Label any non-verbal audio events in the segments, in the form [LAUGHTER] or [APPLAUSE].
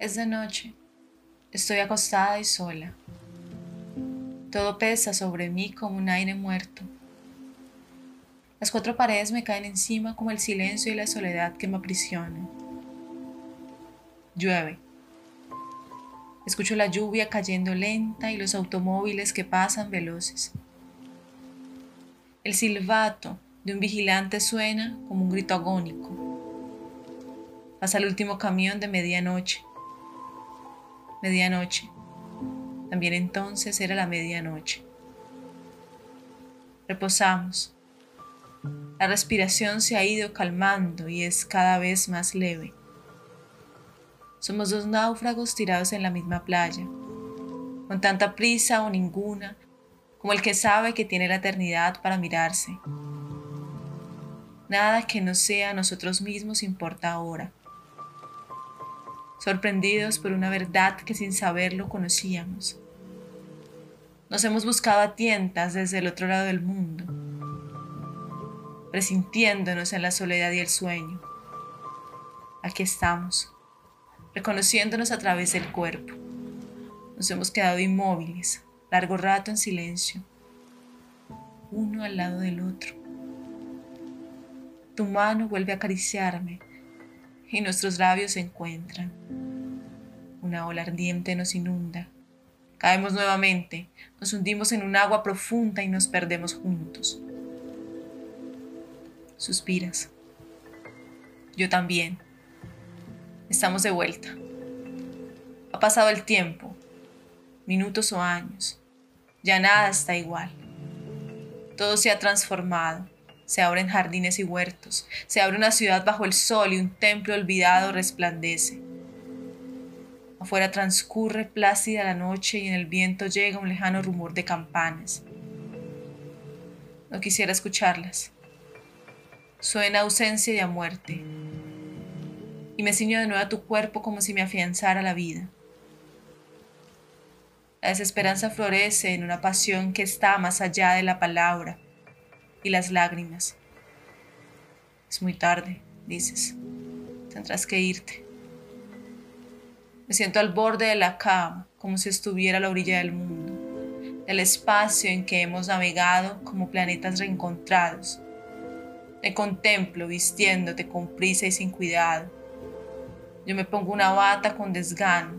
Es de noche. Estoy acostada y sola. Todo pesa sobre mí como un aire muerto. Las cuatro paredes me caen encima como el silencio y la soledad que me aprisionan. Llueve. Escucho la lluvia cayendo lenta y los automóviles que pasan veloces. El silbato de un vigilante suena como un grito agónico. Pasa el último camión de medianoche. Medianoche. También entonces era la medianoche. Reposamos. La respiración se ha ido calmando y es cada vez más leve. Somos dos náufragos tirados en la misma playa, con tanta prisa o ninguna como el que sabe que tiene la eternidad para mirarse. Nada que no sea nosotros mismos importa ahora. Sorprendidos por una verdad que sin saberlo conocíamos. Nos hemos buscado a tientas desde el otro lado del mundo, presintiéndonos en la soledad y el sueño. Aquí estamos, reconociéndonos a través del cuerpo. Nos hemos quedado inmóviles, largo rato en silencio, uno al lado del otro. Tu mano vuelve a acariciarme y nuestros labios se encuentran. Una ola ardiente nos inunda. Caemos nuevamente, nos hundimos en un agua profunda y nos perdemos juntos. Suspiras. Yo también. Estamos de vuelta. Ha pasado el tiempo, minutos o años. Ya nada está igual. Todo se ha transformado. Se abren jardines y huertos. Se abre una ciudad bajo el sol y un templo olvidado resplandece. Afuera transcurre plácida la noche y en el viento llega un lejano rumor de campanas. No quisiera escucharlas. Suena ausencia y a muerte. Y me ciño de nuevo a tu cuerpo como si me afianzara la vida. La desesperanza florece en una pasión que está más allá de la palabra y las lágrimas. Es muy tarde, dices. Tendrás que irte. Me siento al borde de la cama, como si estuviera a la orilla del mundo, del espacio en que hemos navegado como planetas reencontrados. Te contemplo vistiéndote con prisa y sin cuidado. Yo me pongo una bata con desgano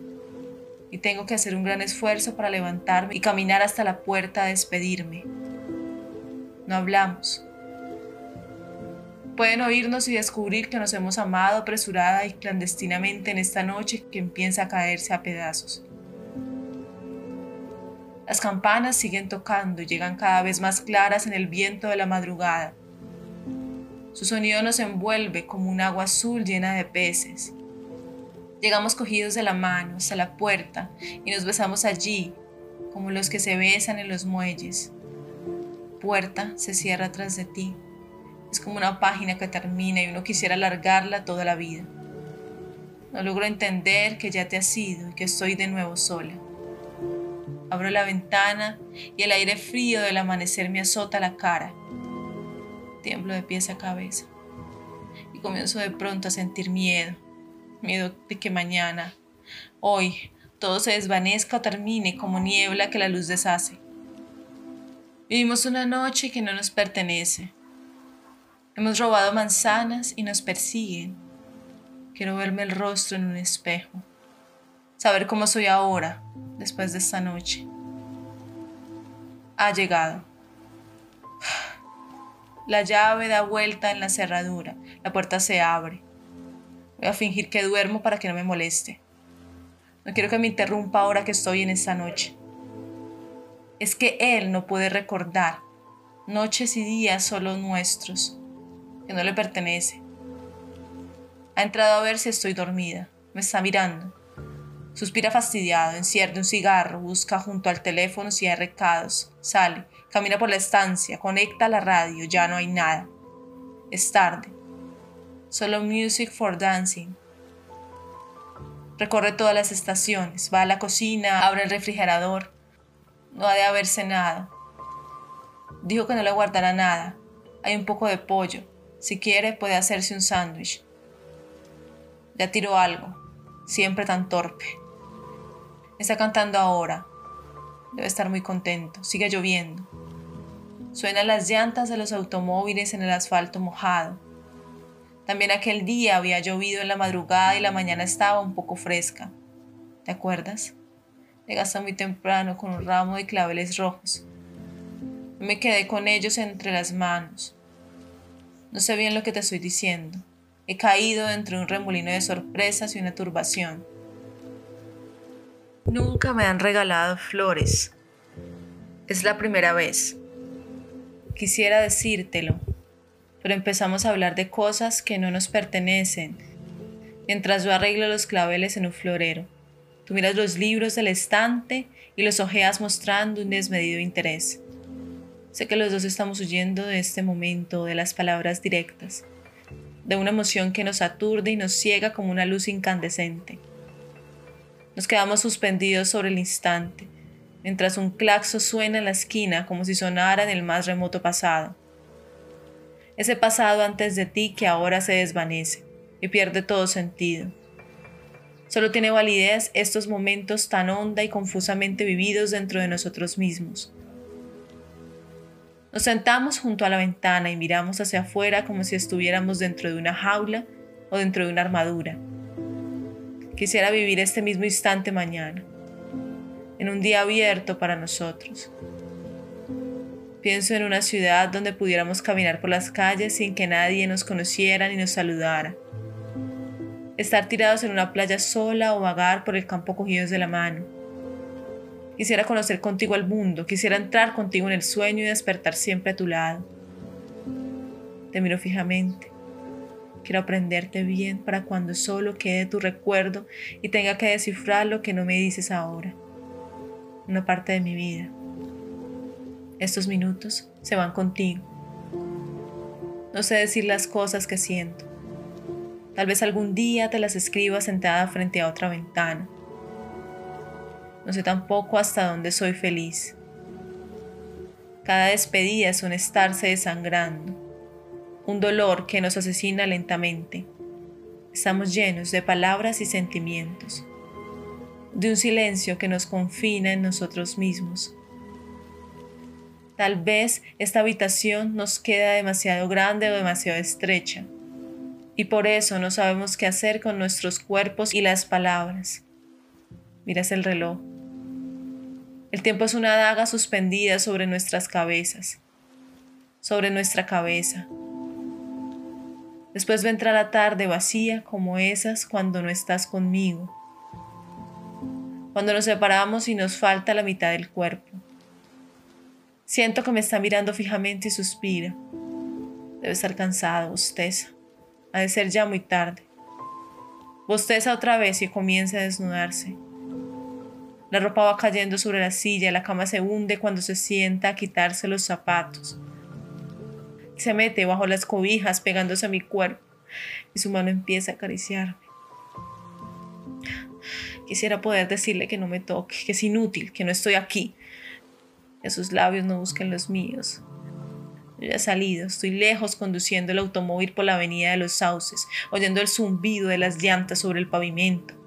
y tengo que hacer un gran esfuerzo para levantarme y caminar hasta la puerta a despedirme. No hablamos. Pueden oírnos y descubrir que nos hemos amado apresurada y clandestinamente en esta noche que empieza a caerse a pedazos. Las campanas siguen tocando llegan cada vez más claras en el viento de la madrugada. Su sonido nos envuelve como un agua azul llena de peces. Llegamos cogidos de la mano hasta la puerta y nos besamos allí, como los que se besan en los muelles. Puerta se cierra tras de ti. Es como una página que termina y uno quisiera alargarla toda la vida. No logro entender que ya te has ido y que estoy de nuevo sola. Abro la ventana y el aire frío del amanecer me azota la cara. Tiemblo de pies a cabeza y comienzo de pronto a sentir miedo miedo de que mañana, hoy, todo se desvanezca o termine como niebla que la luz deshace. Vivimos una noche que no nos pertenece. Hemos robado manzanas y nos persiguen. Quiero verme el rostro en un espejo, saber cómo soy ahora, después de esta noche. Ha llegado. La llave da vuelta en la cerradura, la puerta se abre. Voy a fingir que duermo para que no me moleste. No quiero que me interrumpa ahora que estoy en esta noche. Es que Él no puede recordar noches y días solo nuestros, que no le pertenece. Ha entrado a ver si estoy dormida. Me está mirando. Suspira fastidiado, enciende un cigarro, busca junto al teléfono si hay recados, sale, camina por la estancia, conecta la radio, ya no hay nada. Es tarde solo Music for Dancing. Recorre todas las estaciones, va a la cocina, abre el refrigerador. No ha de haber cenado. Dijo que no le guardará nada. Hay un poco de pollo. Si quiere puede hacerse un sándwich. Ya tiró algo. siempre tan torpe. Está cantando ahora. Debe estar muy contento. Sigue lloviendo. Suenan las llantas de los automóviles en el asfalto mojado. También aquel día había llovido en la madrugada y la mañana estaba un poco fresca. ¿Te acuerdas? Llegaste muy temprano con un ramo de claveles rojos. Me quedé con ellos entre las manos. No sé bien lo que te estoy diciendo. He caído entre un remolino de sorpresas y una turbación. Nunca me han regalado flores. Es la primera vez. Quisiera decírtelo, pero empezamos a hablar de cosas que no nos pertenecen, mientras yo arreglo los claveles en un florero. Tú miras los libros del estante y los ojeas mostrando un desmedido interés. Sé que los dos estamos huyendo de este momento, de las palabras directas, de una emoción que nos aturde y nos ciega como una luz incandescente. Nos quedamos suspendidos sobre el instante, mientras un claxo suena en la esquina como si sonara en el más remoto pasado. Ese pasado antes de ti que ahora se desvanece y pierde todo sentido. Solo tiene validez estos momentos tan honda y confusamente vividos dentro de nosotros mismos nos sentamos junto a la ventana y miramos hacia afuera como si estuviéramos dentro de una jaula o dentro de una armadura. Quisiera vivir este mismo instante mañana, en un día abierto para nosotros. Pienso en una ciudad donde pudiéramos caminar por las calles sin que nadie nos conociera ni nos saludara. Estar tirados en una playa sola o vagar por el campo cogidos de la mano Quisiera conocer contigo el mundo, quisiera entrar contigo en el sueño y despertar siempre a tu lado. Te miro fijamente. Quiero aprenderte bien para cuando solo quede tu recuerdo y tenga que descifrar lo que no me dices ahora. Una parte de mi vida. Estos minutos se van contigo. No sé decir las cosas que siento. Tal vez algún día te las escriba sentada frente a otra ventana no sé tampoco hasta dónde soy feliz. Cada despedida es un estarse desangrando, un dolor que nos asesina lentamente. Estamos llenos de palabras y sentimientos, de un silencio que nos confina en nosotros mismos. Tal vez esta habitación nos queda demasiado grande o demasiado estrecha, y por eso no sabemos qué hacer con nuestros cuerpos y las palabras. Miras el reloj. El tiempo es una daga suspendida sobre nuestras cabezas, sobre nuestra cabeza. Después vendrá la tarde vacía como esas cuando no estás conmigo, cuando nos separamos y nos falta la mitad del cuerpo. Siento que me está mirando fijamente y suspira. Debe estar cansado, bosteza. Ha de ser ya muy tarde. Bosteza otra vez y comienza a desnudarse. La ropa va cayendo sobre la silla, la cama se hunde cuando se sienta a quitarse los zapatos. Se mete bajo las cobijas pegándose a mi cuerpo y su mano empieza a acariciarme. Quisiera poder decirle que no me toque, que es inútil, que no estoy aquí. Que sus labios no busquen los míos. Yo ya he salido, estoy lejos conduciendo el automóvil por la avenida de los sauces, oyendo el zumbido de las llantas sobre el pavimento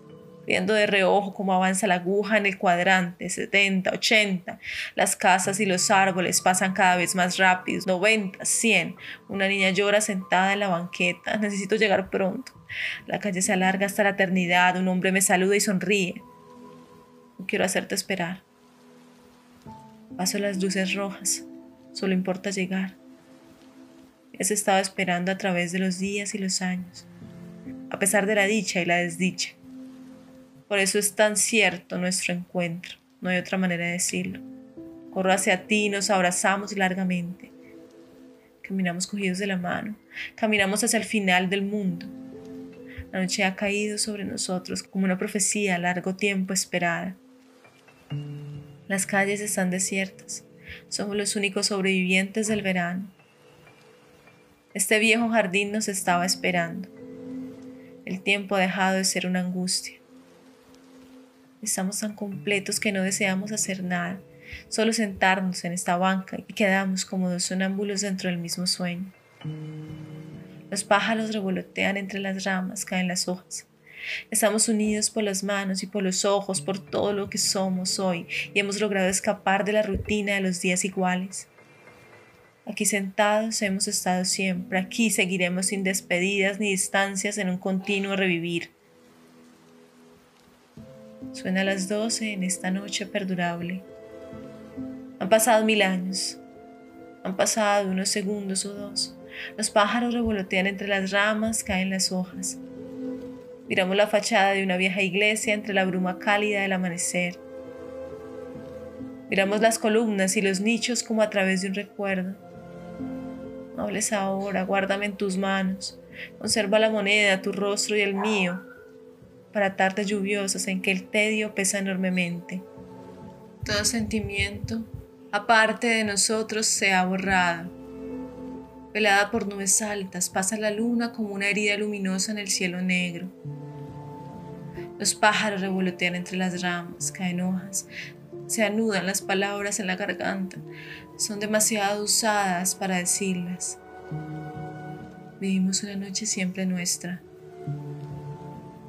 viendo de reojo cómo avanza la aguja en el cuadrante, 70, 80. Las casas y los árboles pasan cada vez más rápidos, 90, 100. Una niña llora sentada en la banqueta. [LAUGHS] Necesito llegar pronto. La calle se alarga hasta la eternidad. Un hombre me saluda y sonríe. No quiero hacerte esperar. Paso las luces rojas. Solo importa llegar. Has estado esperando a través de los días y los años, a pesar de la dicha y la desdicha. Por eso es tan cierto nuestro encuentro, no hay otra manera de decirlo. Corro hacia ti y nos abrazamos largamente. Caminamos cogidos de la mano, caminamos hacia el final del mundo. La noche ha caído sobre nosotros como una profecía largo tiempo esperada. Las calles están desiertas, somos los únicos sobrevivientes del verano. Este viejo jardín nos estaba esperando. El tiempo ha dejado de ser una angustia. Estamos tan completos que no deseamos hacer nada, solo sentarnos en esta banca y quedamos como dos sonámbulos dentro del mismo sueño. Los pájaros revolotean entre las ramas, caen las hojas. Estamos unidos por las manos y por los ojos, por todo lo que somos hoy, y hemos logrado escapar de la rutina de los días iguales. Aquí sentados hemos estado siempre, aquí seguiremos sin despedidas ni distancias en un continuo revivir. Suena las doce en esta noche perdurable. Han pasado mil años, han pasado unos segundos o dos. Los pájaros revolotean entre las ramas, caen las hojas. Miramos la fachada de una vieja iglesia entre la bruma cálida del amanecer. Miramos las columnas y los nichos como a través de un recuerdo. No hables ahora, guárdame en tus manos. Conserva la moneda, tu rostro y el mío, para tardes lluviosas en que el tedio pesa enormemente. Todo sentimiento, aparte de nosotros, se ha borrado. Velada por nubes altas, pasa la luna como una herida luminosa en el cielo negro. Los pájaros revolotean entre las ramas, caen hojas, se anudan las palabras en la garganta, son demasiado usadas para decirlas. Vivimos una noche siempre nuestra.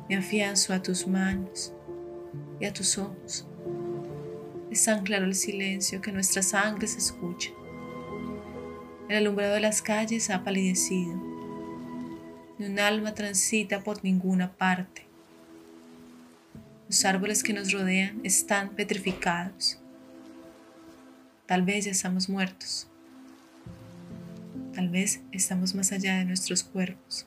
Me afianzo a tus manos y a tus ojos. Es tan claro el silencio que nuestra sangre se escucha. El alumbrado de las calles ha palidecido. Ni un alma transita por ninguna parte. Los árboles que nos rodean están petrificados. Tal vez ya estamos muertos. Tal vez estamos más allá de nuestros cuerpos.